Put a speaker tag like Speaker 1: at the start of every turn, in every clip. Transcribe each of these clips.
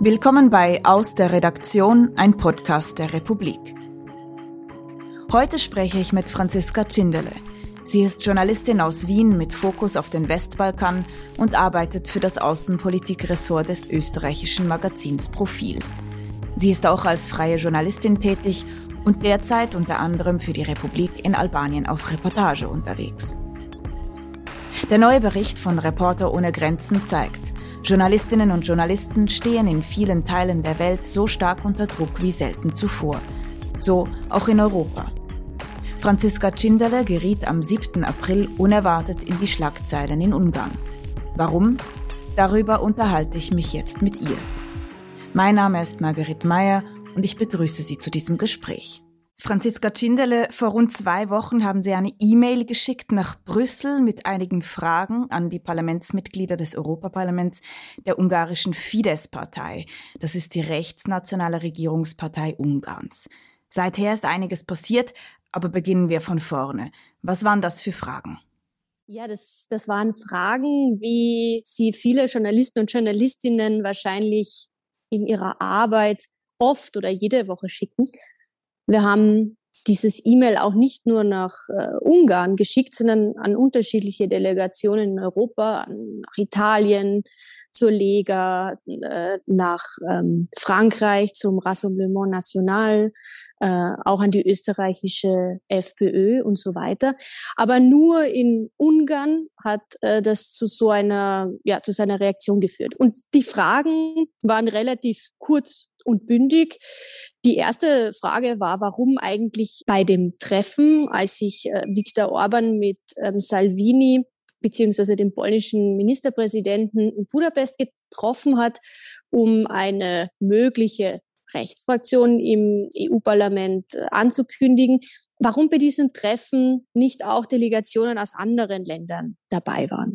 Speaker 1: Willkommen bei Aus der Redaktion, ein Podcast der Republik. Heute spreche ich mit Franziska Tschindele. Sie ist Journalistin aus Wien mit Fokus auf den Westbalkan und arbeitet für das Außenpolitikressort des österreichischen Magazins Profil. Sie ist auch als freie Journalistin tätig und derzeit unter anderem für die Republik in Albanien auf Reportage unterwegs. Der neue Bericht von Reporter ohne Grenzen zeigt, Journalistinnen und Journalisten stehen in vielen Teilen der Welt so stark unter Druck wie selten zuvor. So auch in Europa. Franziska Tschinderle geriet am 7. April unerwartet in die Schlagzeilen in Ungarn. Warum? Darüber unterhalte ich mich jetzt mit ihr. Mein Name ist Margaret Meyer und ich begrüße Sie zu diesem Gespräch. Franziska Tschindele, vor rund zwei Wochen haben Sie eine E-Mail geschickt nach Brüssel mit einigen Fragen an die Parlamentsmitglieder des Europaparlaments der ungarischen Fidesz-Partei. Das ist die rechtsnationale Regierungspartei Ungarns. Seither ist einiges passiert, aber beginnen wir von vorne. Was waren das für Fragen?
Speaker 2: Ja, das, das waren Fragen, wie sie viele Journalisten und Journalistinnen wahrscheinlich in ihrer Arbeit oft oder jede Woche schicken. Wir haben dieses E-Mail auch nicht nur nach äh, Ungarn geschickt, sondern an unterschiedliche Delegationen in Europa, nach Italien, zur Lega, äh, nach ähm, Frankreich zum Rassemblement National, äh, auch an die österreichische FPÖ und so weiter. Aber nur in Ungarn hat äh, das zu so einer, ja, zu seiner Reaktion geführt. Und die Fragen waren relativ kurz und bündig. Die erste Frage war, warum eigentlich bei dem Treffen, als sich äh, Viktor Orban mit ähm, Salvini beziehungsweise dem polnischen Ministerpräsidenten in Budapest getroffen hat, um eine mögliche Rechtsfraktion im EU-Parlament äh, anzukündigen. Warum bei diesem Treffen nicht auch Delegationen aus anderen Ländern dabei waren?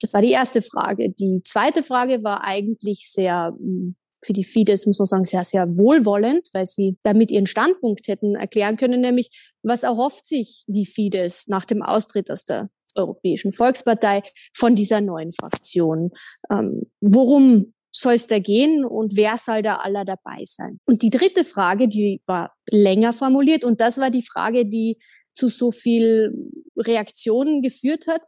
Speaker 2: Das war die erste Frage. Die zweite Frage war eigentlich sehr hm, für die Fidesz, muss man sagen, sehr, sehr wohlwollend, weil sie damit ihren Standpunkt hätten erklären können, nämlich was erhofft sich die Fidesz nach dem Austritt aus der Europäischen Volkspartei von dieser neuen Fraktion? Ähm, worum soll es da gehen und wer soll da aller dabei sein? Und die dritte Frage, die war länger formuliert und das war die Frage, die zu so viel Reaktionen geführt hat.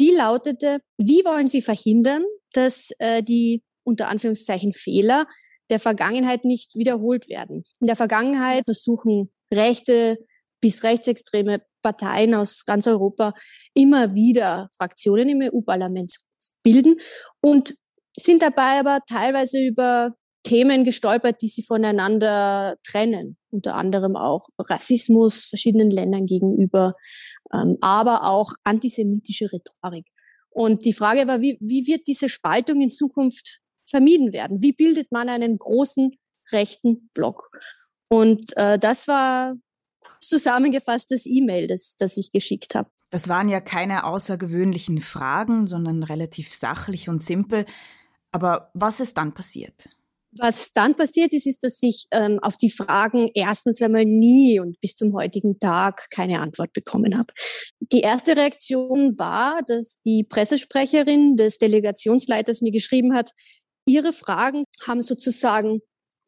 Speaker 2: Die lautete, wie wollen Sie verhindern, dass äh, die unter Anführungszeichen Fehler der Vergangenheit nicht wiederholt werden? In der Vergangenheit versuchen rechte bis rechtsextreme Parteien aus ganz Europa immer wieder Fraktionen im EU-Parlament zu bilden. Und sind dabei aber teilweise über Themen gestolpert, die sie voneinander trennen. Unter anderem auch Rassismus verschiedenen Ländern gegenüber, ähm, aber auch antisemitische Rhetorik. Und die Frage war, wie, wie wird diese Spaltung in Zukunft vermieden werden? Wie bildet man einen großen rechten Block? Und äh, das war zusammengefasst das E-Mail, das, das ich geschickt habe.
Speaker 1: Das waren ja keine außergewöhnlichen Fragen, sondern relativ sachlich und simpel. Aber was ist dann passiert?
Speaker 2: Was dann passiert ist, ist, dass ich ähm, auf die Fragen erstens einmal nie und bis zum heutigen Tag keine Antwort bekommen habe. Die erste Reaktion war, dass die Pressesprecherin des Delegationsleiters mir geschrieben hat, ihre Fragen haben sozusagen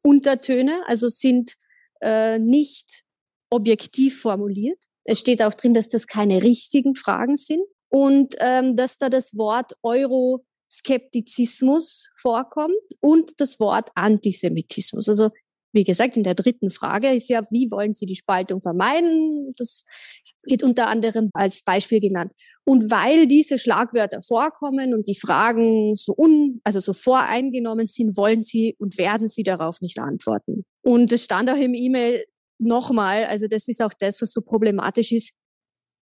Speaker 2: Untertöne, also sind äh, nicht objektiv formuliert. Es steht auch drin, dass das keine richtigen Fragen sind und ähm, dass da das Wort Euro Skeptizismus vorkommt und das Wort Antisemitismus. Also wie gesagt, in der dritten Frage ist ja, wie wollen Sie die Spaltung vermeiden? Das wird unter anderem als Beispiel genannt. Und weil diese Schlagwörter vorkommen und die Fragen so un, also so voreingenommen sind, wollen Sie und werden Sie darauf nicht antworten. Und es stand auch im E-Mail nochmal, also das ist auch das, was so problematisch ist,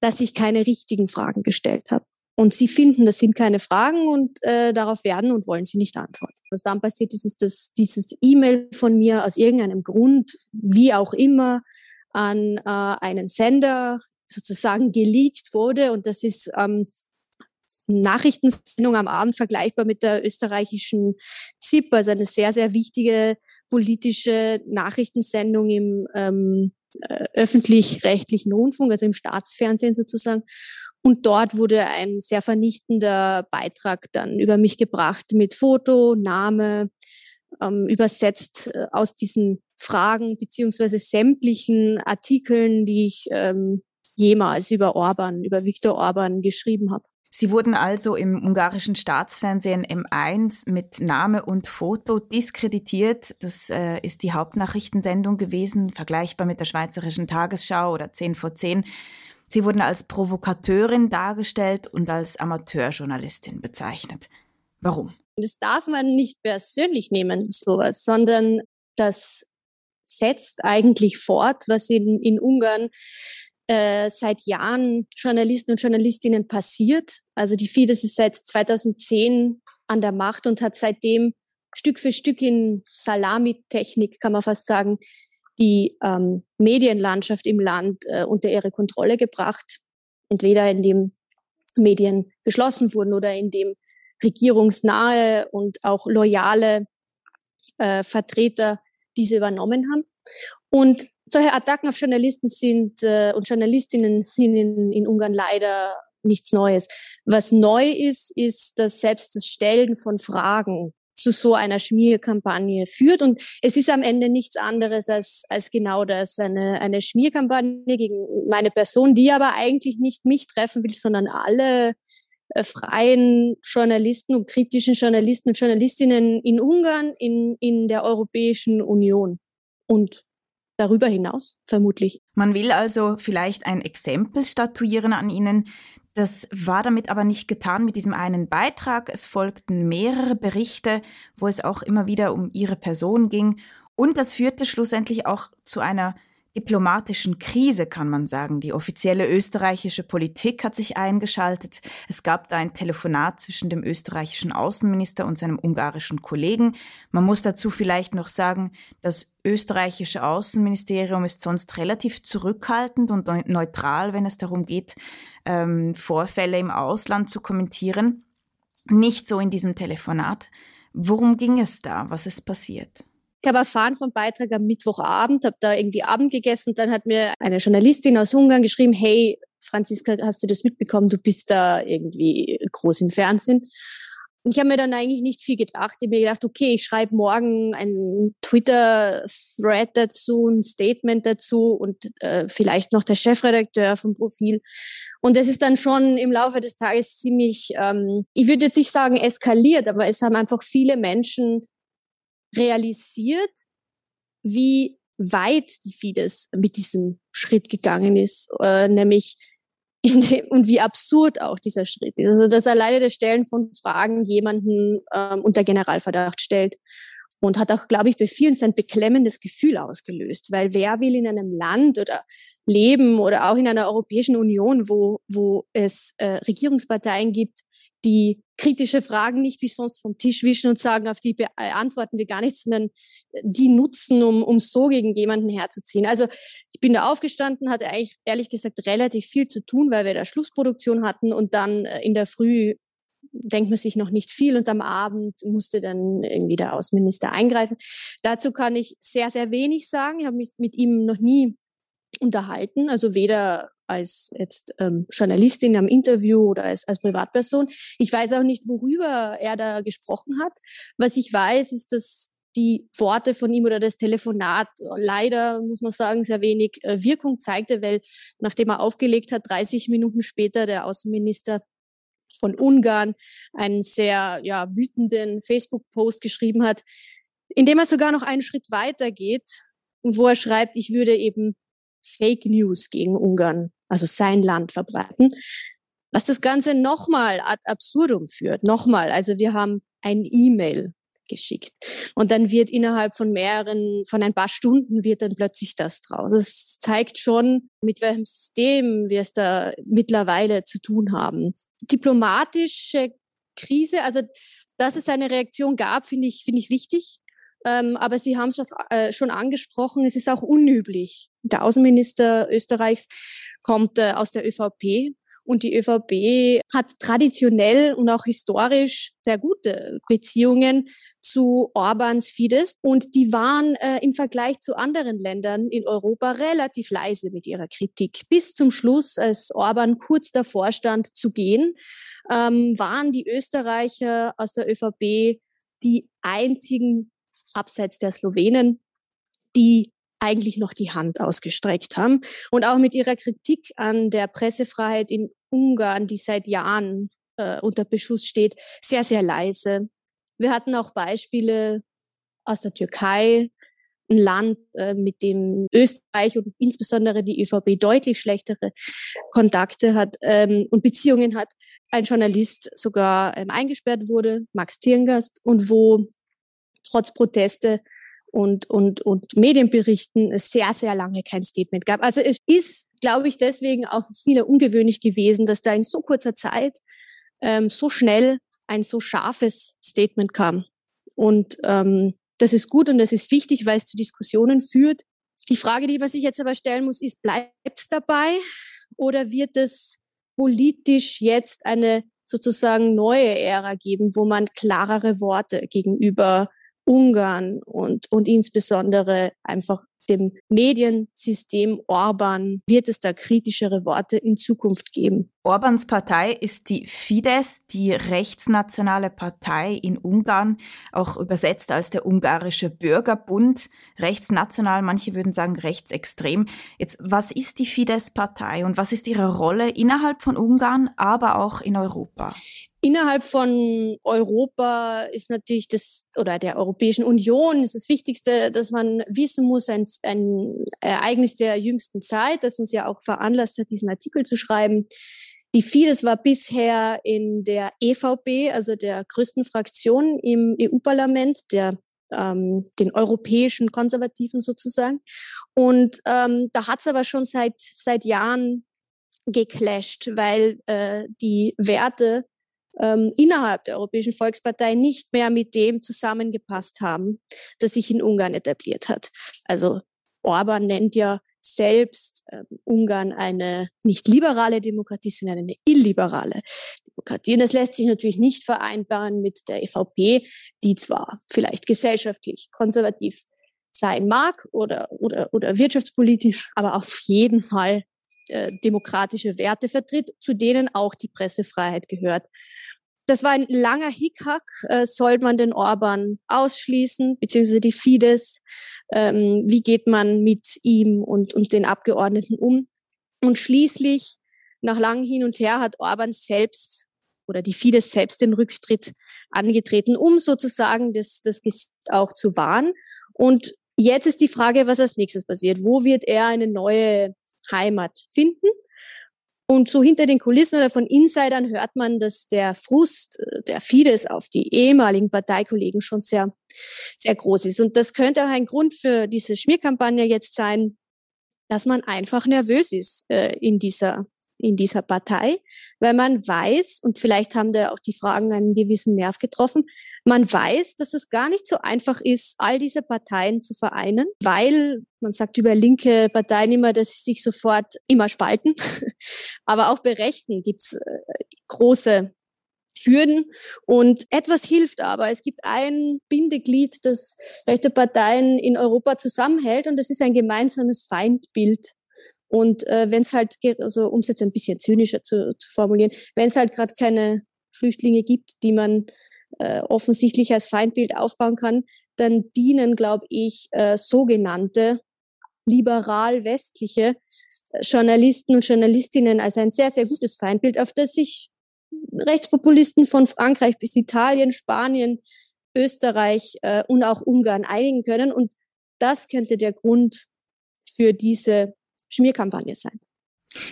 Speaker 2: dass ich keine richtigen Fragen gestellt habe. Und sie finden, das sind keine Fragen und äh, darauf werden und wollen sie nicht antworten. Was dann passiert ist, ist, dass dieses E-Mail von mir aus irgendeinem Grund, wie auch immer, an äh, einen Sender sozusagen geleakt wurde. Und das ist ähm, Nachrichtensendung am Abend vergleichbar mit der österreichischen ZIP, also eine sehr, sehr wichtige politische Nachrichtensendung im ähm, äh, öffentlich-rechtlichen Rundfunk, also im Staatsfernsehen sozusagen. Und dort wurde ein sehr vernichtender Beitrag dann über mich gebracht mit Foto, Name, ähm, übersetzt äh, aus diesen Fragen beziehungsweise sämtlichen Artikeln, die ich ähm, jemals über Orban, über Viktor Orban geschrieben habe.
Speaker 1: Sie wurden also im ungarischen Staatsfernsehen M1 mit Name und Foto diskreditiert. Das äh, ist die Hauptnachrichtensendung gewesen, vergleichbar mit der schweizerischen Tagesschau oder 10 vor 10. Sie wurden als Provokateurin dargestellt und als Amateurjournalistin bezeichnet. Warum?
Speaker 2: Das darf man nicht persönlich nehmen, sowas, sondern das setzt eigentlich fort, was in, in Ungarn äh, seit Jahren Journalisten und Journalistinnen passiert. Also die Fidesz ist seit 2010 an der Macht und hat seitdem Stück für Stück in Salamitechnik, kann man fast sagen, die ähm, Medienlandschaft im Land äh, unter ihre Kontrolle gebracht. Entweder indem Medien geschlossen wurden oder indem regierungsnahe und auch loyale äh, Vertreter diese übernommen haben. Und solche Attacken auf Journalisten sind äh, und Journalistinnen sind in, in Ungarn leider nichts Neues. Was neu ist, ist, dass selbst das Stellen von Fragen zu so einer Schmierkampagne führt. Und es ist am Ende nichts anderes als, als genau das, eine, eine Schmierkampagne gegen meine Person, die aber eigentlich nicht mich treffen will, sondern alle äh, freien Journalisten und kritischen Journalisten und Journalistinnen in Ungarn, in, in der Europäischen Union. Und darüber hinaus, vermutlich.
Speaker 1: Man will also vielleicht ein Exempel statuieren an ihnen. Das war damit aber nicht getan mit diesem einen Beitrag. Es folgten mehrere Berichte, wo es auch immer wieder um ihre Person ging. Und das führte schlussendlich auch zu einer diplomatischen Krise, kann man sagen. Die offizielle österreichische Politik hat sich eingeschaltet. Es gab da ein Telefonat zwischen dem österreichischen Außenminister und seinem ungarischen Kollegen. Man muss dazu vielleicht noch sagen, das österreichische Außenministerium ist sonst relativ zurückhaltend und neutral, wenn es darum geht, ähm, Vorfälle im Ausland zu kommentieren. Nicht so in diesem Telefonat. Worum ging es da? Was ist passiert?
Speaker 2: Ich habe erfahren vom Beitrag am Mittwochabend, habe da irgendwie Abend gegessen. Dann hat mir eine Journalistin aus Ungarn geschrieben, hey, Franziska, hast du das mitbekommen? Du bist da irgendwie groß im Fernsehen. Und ich habe mir dann eigentlich nicht viel gedacht. Ich habe mir gedacht, okay, ich schreibe morgen einen Twitter-Thread dazu, ein Statement dazu und äh, vielleicht noch der Chefredakteur vom Profil. Und es ist dann schon im Laufe des Tages ziemlich, ähm, ich würde jetzt nicht sagen eskaliert, aber es haben einfach viele Menschen realisiert, wie weit die Fidesz mit diesem Schritt gegangen ist, äh, nämlich dem, und wie absurd auch dieser Schritt ist. Also dass alleine das Stellen von Fragen jemanden ähm, unter Generalverdacht stellt und hat auch, glaube ich, bei vielen sein beklemmendes Gefühl ausgelöst, weil wer will in einem Land oder leben oder auch in einer Europäischen Union, wo, wo es äh, Regierungsparteien gibt, die kritische Fragen nicht wie sonst vom Tisch wischen und sagen, auf die beantworten wir gar nichts, sondern die nutzen, um, um so gegen jemanden herzuziehen. Also ich bin da aufgestanden, hatte eigentlich ehrlich gesagt relativ viel zu tun, weil wir da Schlussproduktion hatten und dann äh, in der Früh denkt man sich noch nicht viel und am Abend musste dann irgendwie der Außenminister eingreifen. Dazu kann ich sehr, sehr wenig sagen. Ich habe mich mit ihm noch nie unterhalten, also weder als jetzt ähm, Journalistin am Interview oder als, als Privatperson. Ich weiß auch nicht, worüber er da gesprochen hat. Was ich weiß, ist, dass die Worte von ihm oder das Telefonat leider, muss man sagen, sehr wenig äh, Wirkung zeigte, weil nachdem er aufgelegt hat, 30 Minuten später der Außenminister von Ungarn einen sehr ja, wütenden Facebook-Post geschrieben hat, in dem er sogar noch einen Schritt weiter geht und wo er schreibt, ich würde eben Fake News gegen Ungarn, also sein Land verbreiten, was das Ganze nochmal ad absurdum führt. Nochmal, also wir haben ein E-Mail geschickt und dann wird innerhalb von mehreren, von ein paar Stunden wird dann plötzlich das draus. Das zeigt schon, mit welchem System wir es da mittlerweile zu tun haben. Diplomatische Krise, also dass es eine Reaktion gab, finde ich, finde ich wichtig. Ähm, aber Sie haben es äh, schon angesprochen, es ist auch unüblich. Der Außenminister Österreichs kommt äh, aus der ÖVP und die ÖVP hat traditionell und auch historisch sehr gute Beziehungen zu Orbans Fidesz und die waren äh, im Vergleich zu anderen Ländern in Europa relativ leise mit ihrer Kritik. Bis zum Schluss, als Orban kurz davor stand zu gehen, ähm, waren die Österreicher aus der ÖVP die einzigen abseits der Slowenen, die eigentlich noch die Hand ausgestreckt haben. Und auch mit ihrer Kritik an der Pressefreiheit in Ungarn, die seit Jahren äh, unter Beschuss steht, sehr, sehr leise. Wir hatten auch Beispiele aus der Türkei, ein Land, äh, mit dem Österreich und insbesondere die ÖVP deutlich schlechtere Kontakte hat ähm, und Beziehungen hat. Ein Journalist sogar ähm, eingesperrt wurde, Max Tierngast, und wo trotz Proteste und, und, und Medienberichten sehr, sehr lange kein Statement gab. Also es ist, glaube ich, deswegen auch viele ungewöhnlich gewesen, dass da in so kurzer Zeit ähm, so schnell ein so scharfes Statement kam. Und ähm, das ist gut und das ist wichtig, weil es zu Diskussionen führt. Die Frage, die man sich jetzt aber stellen muss, ist, bleibt es dabei oder wird es politisch jetzt eine sozusagen neue Ära geben, wo man klarere Worte gegenüber Ungarn und, und insbesondere einfach dem Mediensystem Orban wird es da kritischere Worte in Zukunft geben.
Speaker 1: Orbans Partei ist die Fidesz, die rechtsnationale Partei in Ungarn, auch übersetzt als der ungarische Bürgerbund. Rechtsnational, manche würden sagen rechtsextrem. Jetzt, was ist die Fidesz-Partei und was ist ihre Rolle innerhalb von Ungarn, aber auch in Europa?
Speaker 2: Innerhalb von Europa ist natürlich das, oder der Europäischen Union ist das Wichtigste, dass man wissen muss, ein, ein Ereignis der jüngsten Zeit, das uns ja auch veranlasst hat, diesen Artikel zu schreiben. Die Fidesz war bisher in der EVP, also der größten Fraktion im EU-Parlament, der ähm, den europäischen Konservativen sozusagen. Und ähm, da hat es aber schon seit seit Jahren geclasht, weil äh, die Werte ähm, innerhalb der Europäischen Volkspartei nicht mehr mit dem zusammengepasst haben, das sich in Ungarn etabliert hat. Also Orban nennt ja selbst äh, Ungarn eine nicht liberale Demokratie, sondern eine illiberale Demokratie. Und das lässt sich natürlich nicht vereinbaren mit der EVP, die zwar vielleicht gesellschaftlich konservativ sein mag oder, oder, oder wirtschaftspolitisch, aber auf jeden Fall äh, demokratische Werte vertritt, zu denen auch die Pressefreiheit gehört. Das war ein langer Hickhack. Äh, soll man den Orban ausschließen, beziehungsweise die Fidesz? Ähm, wie geht man mit ihm und, und den Abgeordneten um? Und schließlich, nach langem Hin und Her, hat Orban selbst oder die Fidesz selbst den Rücktritt angetreten, um sozusagen das, das Gesicht auch zu wahren. Und jetzt ist die Frage, was als nächstes passiert. Wo wird er eine neue Heimat finden? Und so hinter den Kulissen oder von Insidern hört man, dass der Frust äh, der Fidesz auf die ehemaligen Parteikollegen schon sehr, sehr groß ist. Und das könnte auch ein Grund für diese Schmierkampagne jetzt sein, dass man einfach nervös ist äh, in dieser in dieser Partei, weil man weiß, und vielleicht haben da auch die Fragen einen gewissen Nerv getroffen, man weiß, dass es gar nicht so einfach ist, all diese Parteien zu vereinen, weil man sagt über linke Parteien immer, dass sie sich sofort immer spalten. Aber auch bei Rechten gibt's äh, große Hürden und etwas hilft aber. Es gibt ein Bindeglied, das rechte Parteien in Europa zusammenhält und das ist ein gemeinsames Feindbild. Und äh, wenn es halt, also um es jetzt ein bisschen zynischer zu, zu formulieren, wenn es halt gerade keine Flüchtlinge gibt, die man äh, offensichtlich als Feindbild aufbauen kann, dann dienen, glaube ich, äh, sogenannte liberal-westliche Journalisten und Journalistinnen als ein sehr, sehr gutes Feindbild, auf das sich Rechtspopulisten von Frankreich bis Italien, Spanien, Österreich äh, und auch Ungarn einigen können. Und das könnte der Grund für diese Schmierkampagne sein.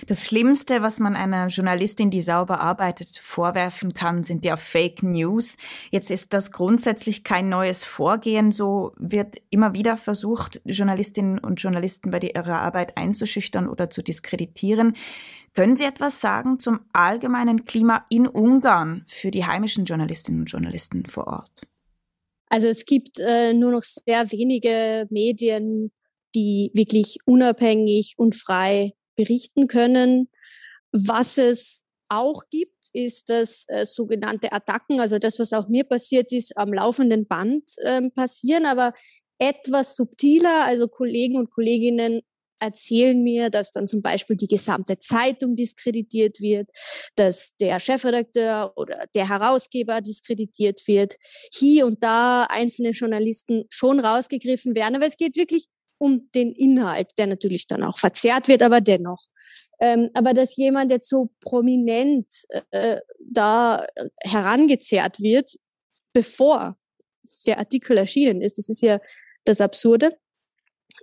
Speaker 1: Das Schlimmste, was man einer Journalistin, die sauber arbeitet, vorwerfen kann, sind ja Fake News. Jetzt ist das grundsätzlich kein neues Vorgehen. So wird immer wieder versucht, Journalistinnen und Journalisten bei ihrer Arbeit einzuschüchtern oder zu diskreditieren. Können Sie etwas sagen zum allgemeinen Klima in Ungarn für die heimischen Journalistinnen und Journalisten vor Ort?
Speaker 2: Also es gibt äh, nur noch sehr wenige Medien, die wirklich unabhängig und frei berichten können. Was es auch gibt, ist das äh, sogenannte Attacken, also das, was auch mir passiert ist, am laufenden Band äh, passieren, aber etwas subtiler. Also Kollegen und Kolleginnen erzählen mir, dass dann zum Beispiel die gesamte Zeitung diskreditiert wird, dass der Chefredakteur oder der Herausgeber diskreditiert wird, hier und da einzelne Journalisten schon rausgegriffen werden, aber es geht wirklich um den Inhalt, der natürlich dann auch verzerrt wird, aber dennoch. Ähm, aber dass jemand jetzt so prominent äh, da herangezerrt wird, bevor der Artikel erschienen ist, das ist ja das Absurde.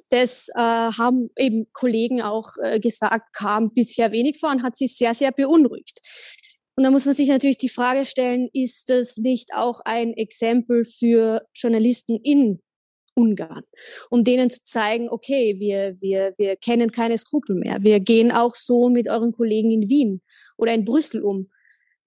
Speaker 2: Das äh, haben eben Kollegen auch äh, gesagt, kam bisher wenig vor und hat sich sehr, sehr beunruhigt. Und da muss man sich natürlich die Frage stellen, ist das nicht auch ein Exempel für Journalisten in Ungarn, um denen zu zeigen, okay, wir, wir, wir kennen keine Skrupel mehr. Wir gehen auch so mit euren Kollegen in Wien oder in Brüssel um.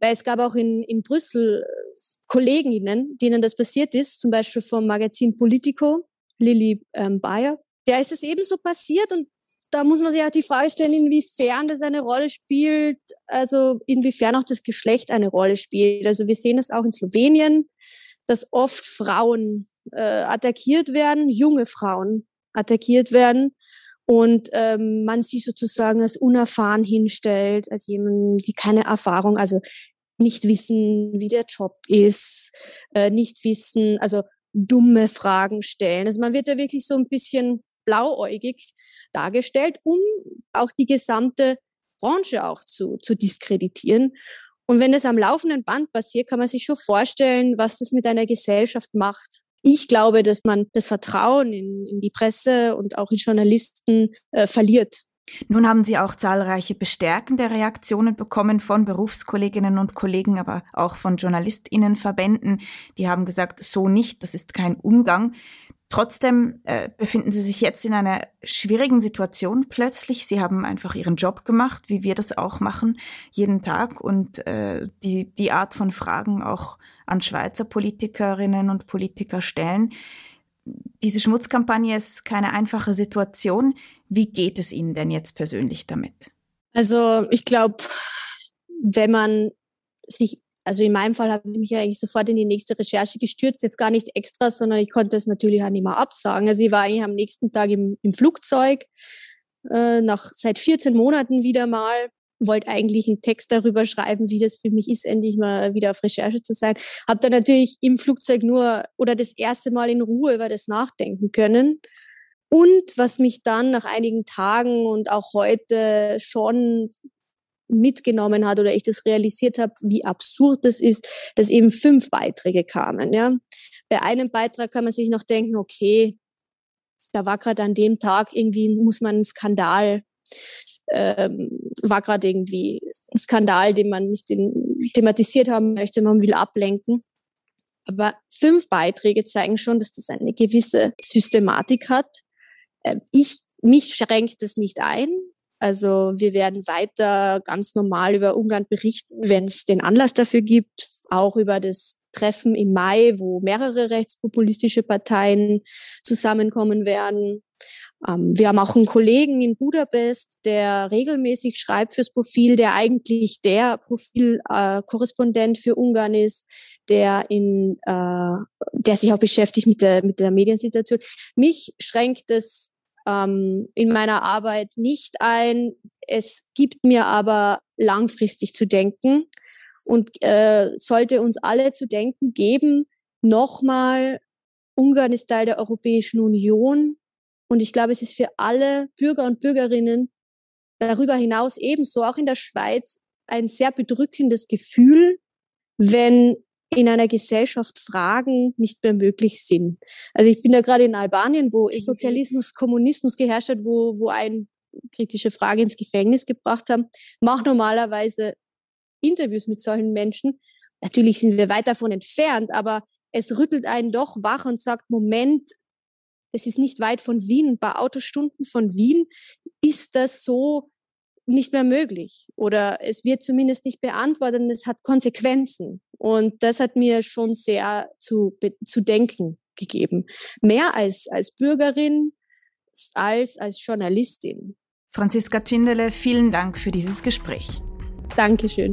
Speaker 2: Weil es gab auch in, in Brüssel äh, Kolleginnen, denen das passiert ist, zum Beispiel vom Magazin Politico, Lilly ähm, Bayer. Der ist es ebenso passiert und da muss man sich auch die Frage stellen, inwiefern das eine Rolle spielt, also inwiefern auch das Geschlecht eine Rolle spielt. Also wir sehen es auch in Slowenien, dass oft Frauen äh, attackiert werden, junge Frauen attackiert werden und ähm, man sie sozusagen als unerfahren hinstellt, als jemand, die keine Erfahrung, also nicht wissen, wie der Job ist, äh, nicht wissen, also dumme Fragen stellen. Also man wird ja wirklich so ein bisschen blauäugig dargestellt, um auch die gesamte Branche auch zu, zu diskreditieren. Und wenn das am laufenden Band passiert, kann man sich schon vorstellen, was das mit einer Gesellschaft macht. Ich glaube, dass man das Vertrauen in, in die Presse und auch in Journalisten äh, verliert.
Speaker 1: Nun haben Sie auch zahlreiche bestärkende Reaktionen bekommen von Berufskolleginnen und Kollegen, aber auch von Journalistinnenverbänden. Die haben gesagt, so nicht, das ist kein Umgang. Trotzdem äh, befinden Sie sich jetzt in einer schwierigen Situation plötzlich. Sie haben einfach Ihren Job gemacht, wie wir das auch machen, jeden Tag und äh, die, die Art von Fragen auch an Schweizer Politikerinnen und Politiker stellen. Diese Schmutzkampagne ist keine einfache Situation. Wie geht es Ihnen denn jetzt persönlich damit?
Speaker 2: Also ich glaube, wenn man sich also in meinem Fall habe ich mich eigentlich sofort in die nächste Recherche gestürzt, jetzt gar nicht extra, sondern ich konnte es natürlich auch nicht mehr absagen. Also ich war eigentlich am nächsten Tag im, im Flugzeug, äh, nach seit 14 Monaten wieder mal, wollte eigentlich einen Text darüber schreiben, wie das für mich ist, endlich mal wieder auf Recherche zu sein. Habe dann natürlich im Flugzeug nur oder das erste Mal in Ruhe über das nachdenken können. Und was mich dann nach einigen Tagen und auch heute schon mitgenommen hat oder ich das realisiert habe, wie absurd das ist, dass eben fünf Beiträge kamen. Ja. Bei einem Beitrag kann man sich noch denken, okay, da war gerade an dem Tag irgendwie, muss man einen Skandal, ähm, war gerade irgendwie ein Skandal, den man nicht in, thematisiert haben möchte, man will ablenken. Aber fünf Beiträge zeigen schon, dass das eine gewisse Systematik hat. Ähm, ich, mich schränkt das nicht ein. Also wir werden weiter ganz normal über Ungarn berichten, wenn es den Anlass dafür gibt, auch über das Treffen im Mai, wo mehrere rechtspopulistische Parteien zusammenkommen werden. Ähm, wir haben auch einen Kollegen in Budapest, der regelmäßig schreibt fürs Profil, der eigentlich der Profilkorrespondent äh, für Ungarn ist, der in, äh, der sich auch beschäftigt mit der mit der Mediensituation. Mich schränkt das ähm, in meiner Arbeit nicht ein. Es gibt mir aber langfristig zu denken und äh, sollte uns alle zu denken geben, nochmal, Ungarn ist Teil der Europäischen Union und ich glaube, es ist für alle Bürger und Bürgerinnen darüber hinaus ebenso, auch in der Schweiz, ein sehr bedrückendes Gefühl, wenn in einer Gesellschaft Fragen nicht mehr möglich sind. Also ich bin da gerade in Albanien, wo Sozialismus, Kommunismus geherrscht hat, wo, wo ein kritische Frage ins Gefängnis gebracht haben, mache normalerweise Interviews mit solchen Menschen. Natürlich sind wir weit davon entfernt, aber es rüttelt einen doch wach und sagt, Moment, es ist nicht weit von Wien, ein paar Autostunden von Wien. Ist das so nicht mehr möglich oder es wird zumindest nicht beantwortet und es hat Konsequenzen. Und das hat mir schon sehr zu, zu denken gegeben. Mehr als, als Bürgerin als als Journalistin.
Speaker 1: Franziska Tschindele, vielen Dank für dieses Gespräch.
Speaker 2: Dankeschön.